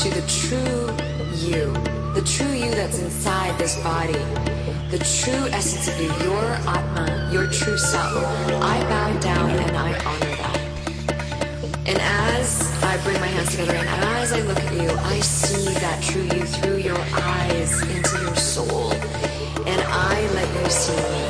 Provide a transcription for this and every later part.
to the true you, the true you that's inside this body, the true essence of you, your Atma, your true self. I bow down and I honor that. And as I bring my hands together and as I look at you, I see that true you through your eyes into your soul. And I let you see me.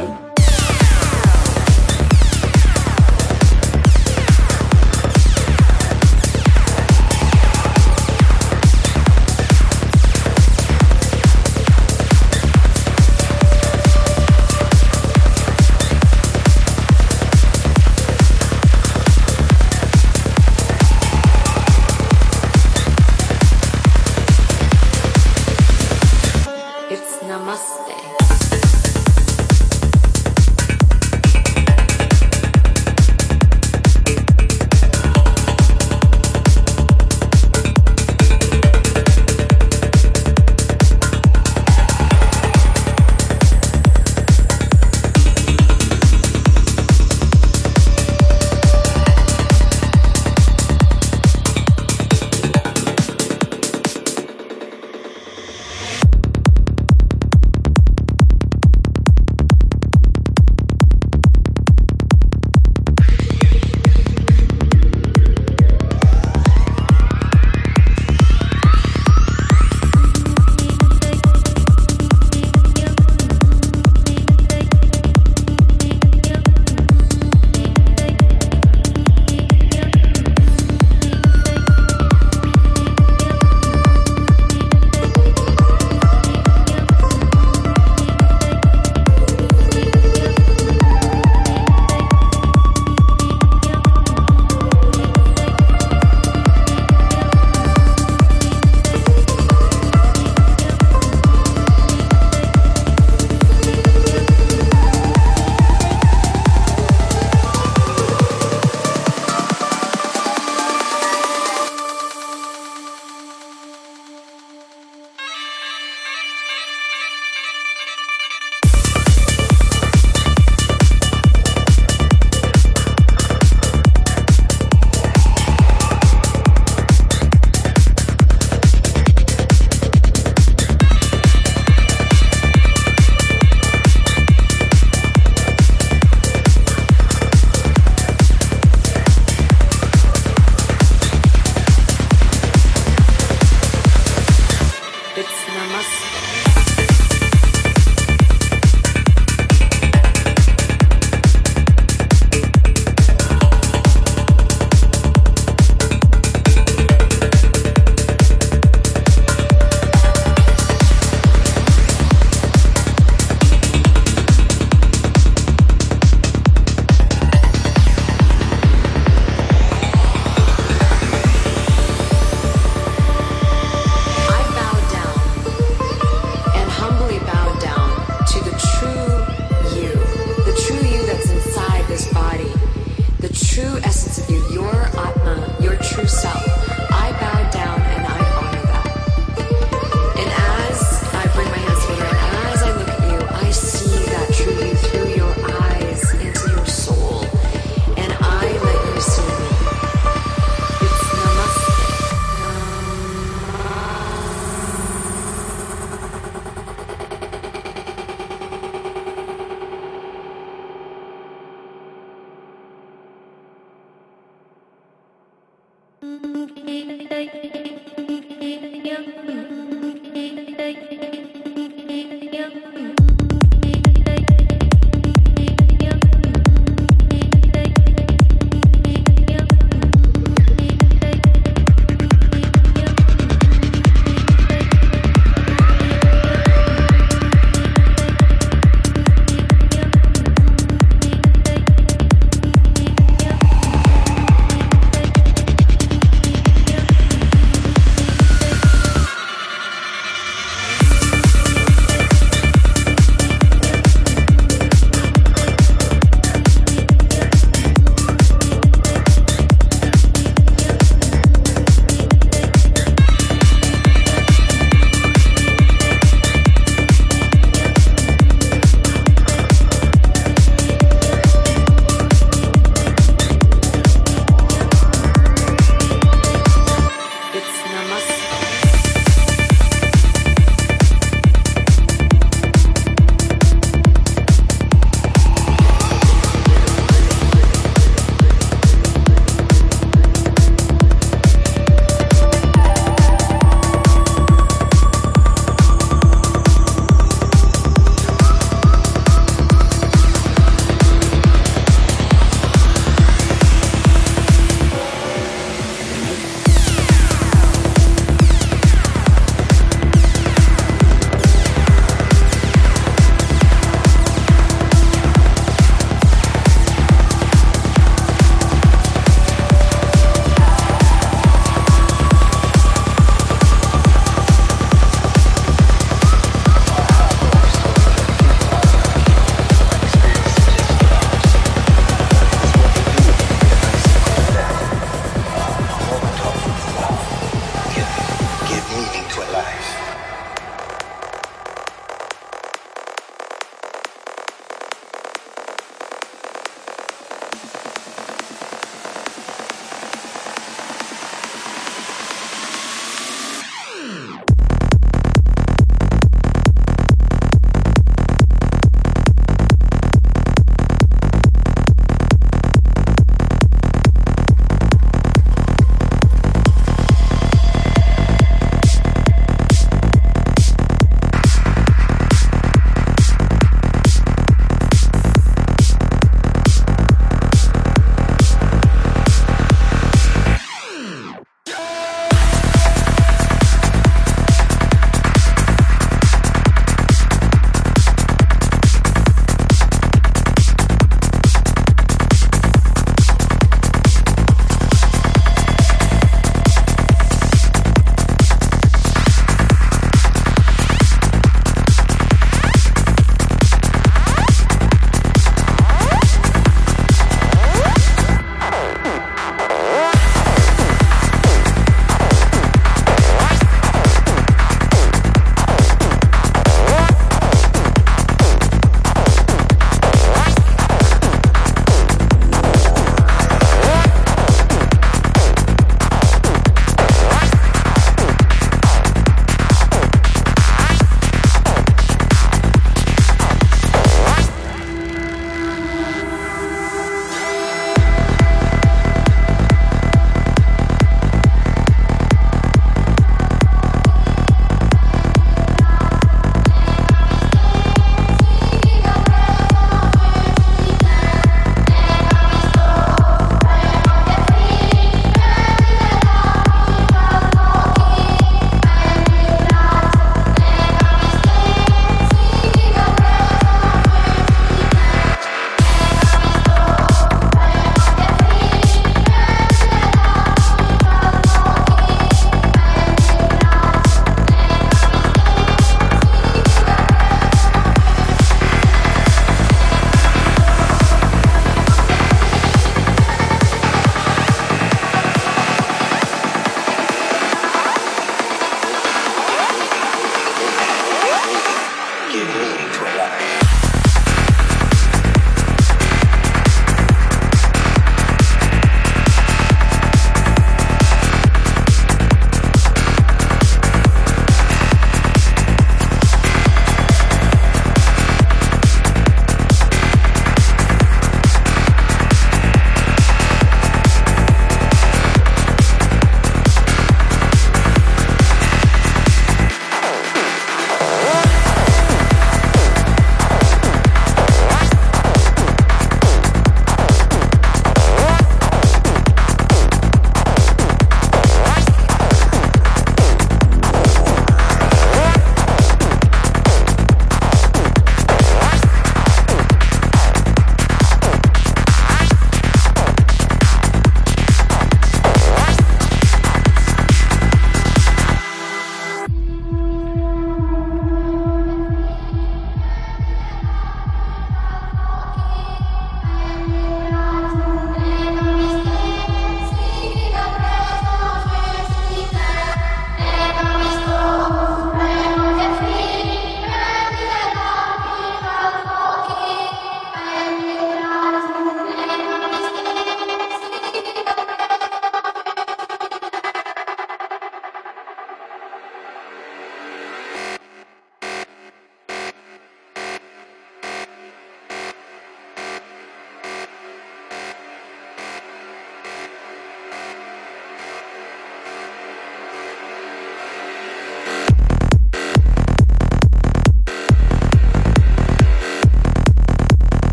Amen.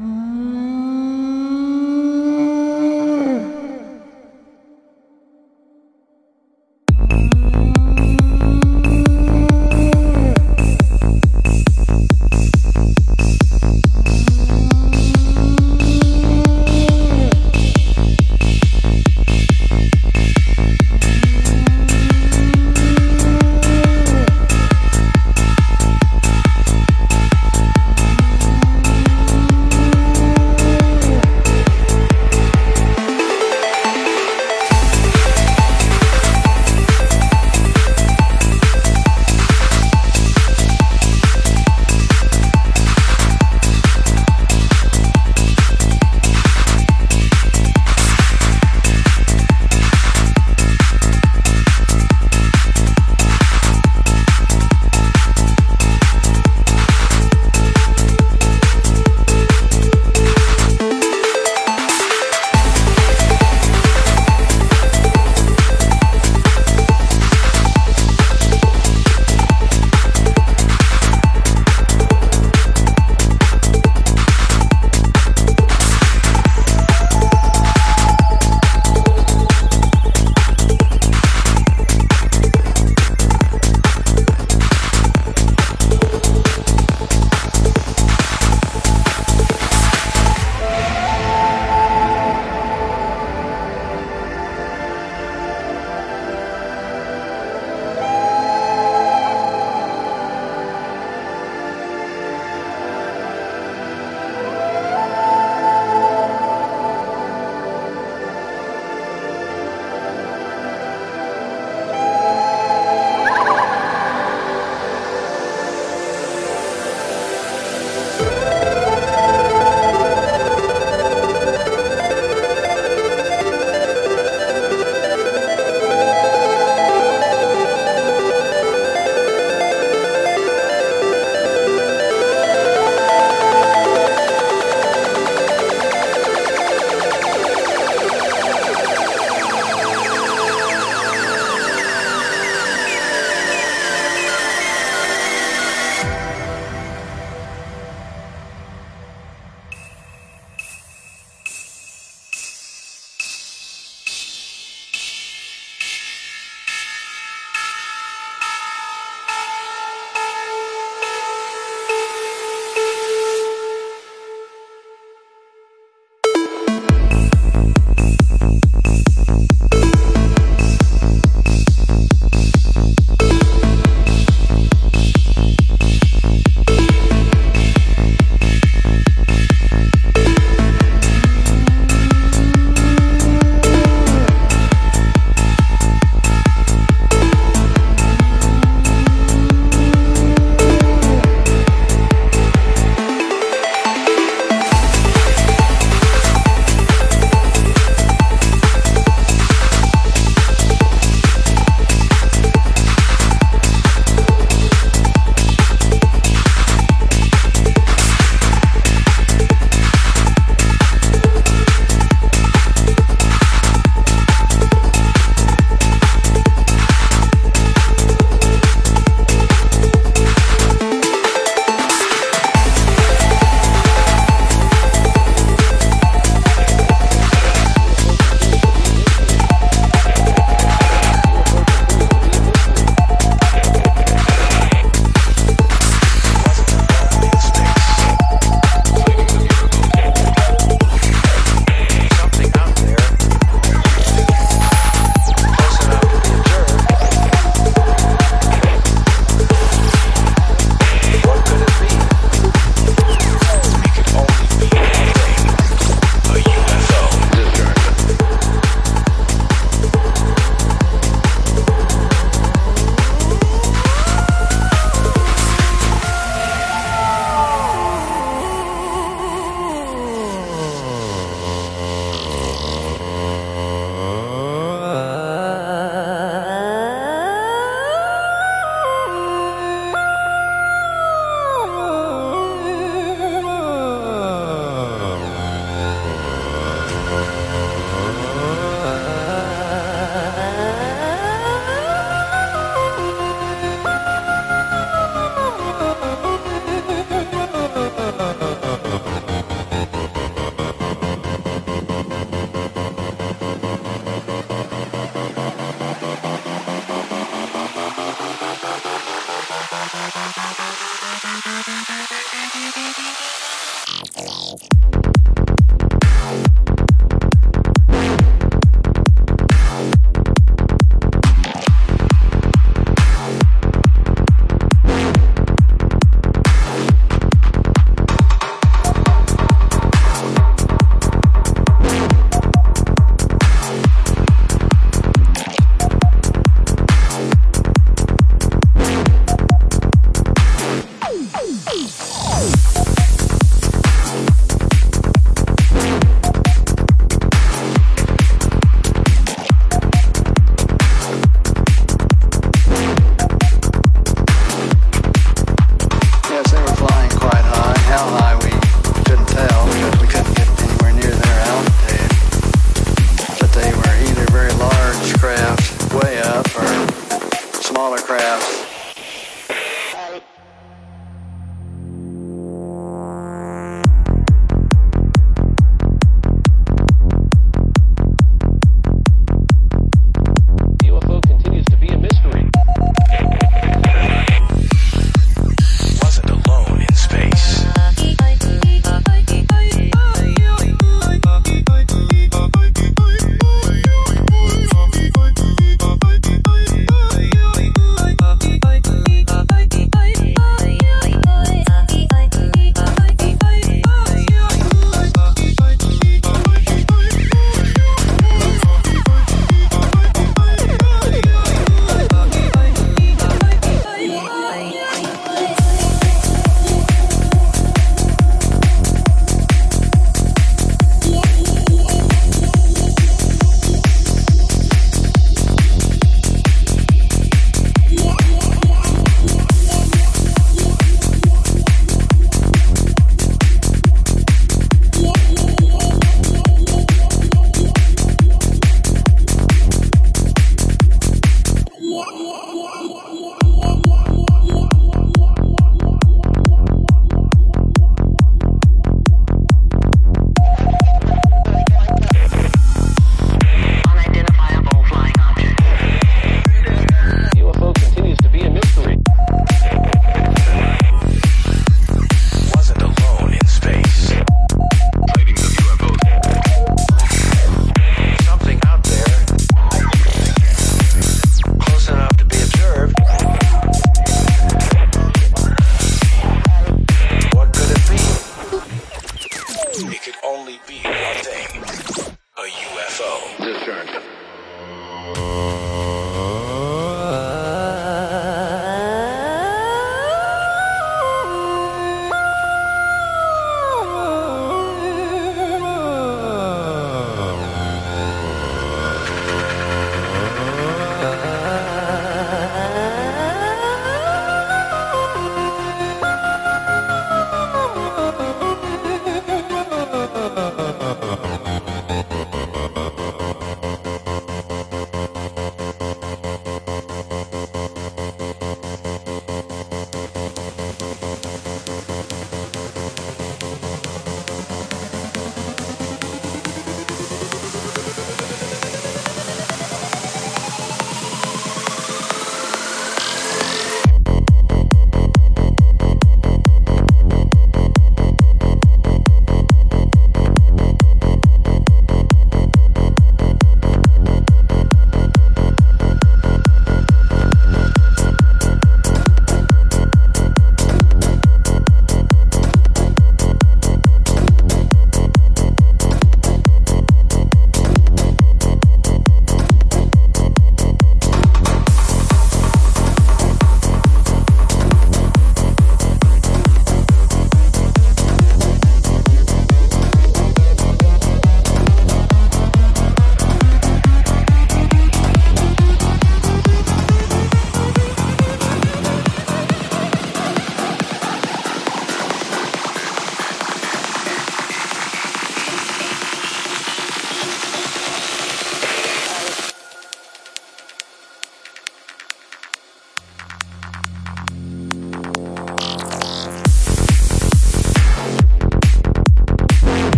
Mm.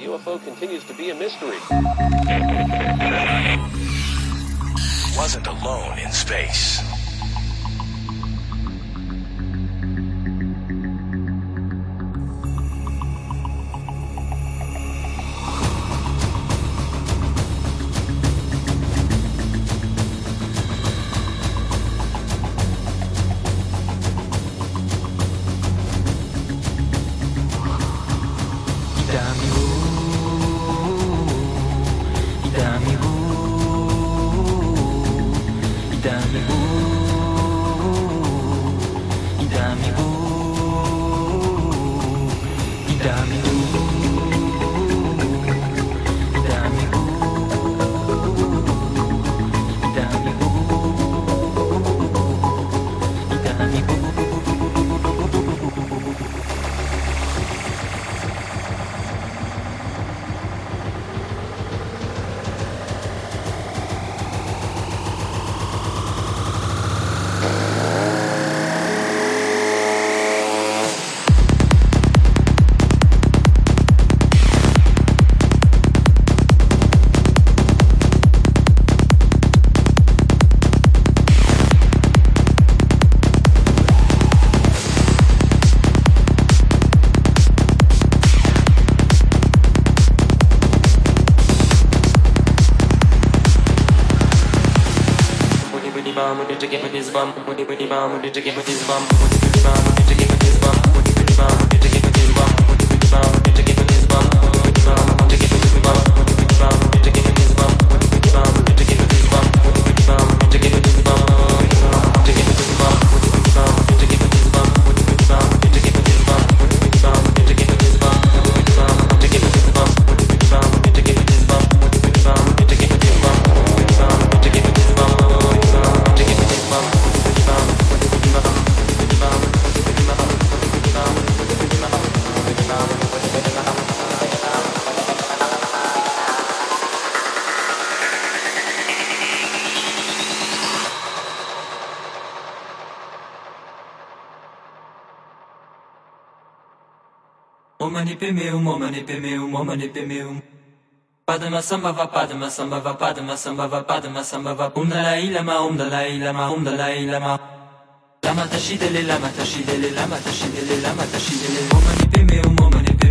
UFO continues to be a mystery. Wasn't alone in space. with this bum, with his bum, with this bum. pemeum, omane pemeum, omane pemeum. Padma sambhava padma sambhava padma sambhava padma sambhava Om Dalai Lama Om um Dalai Lama Om um Dalai Lama Lama tashidele lama tashidele lama tashidele lama tashidele Om mani pemeum, omane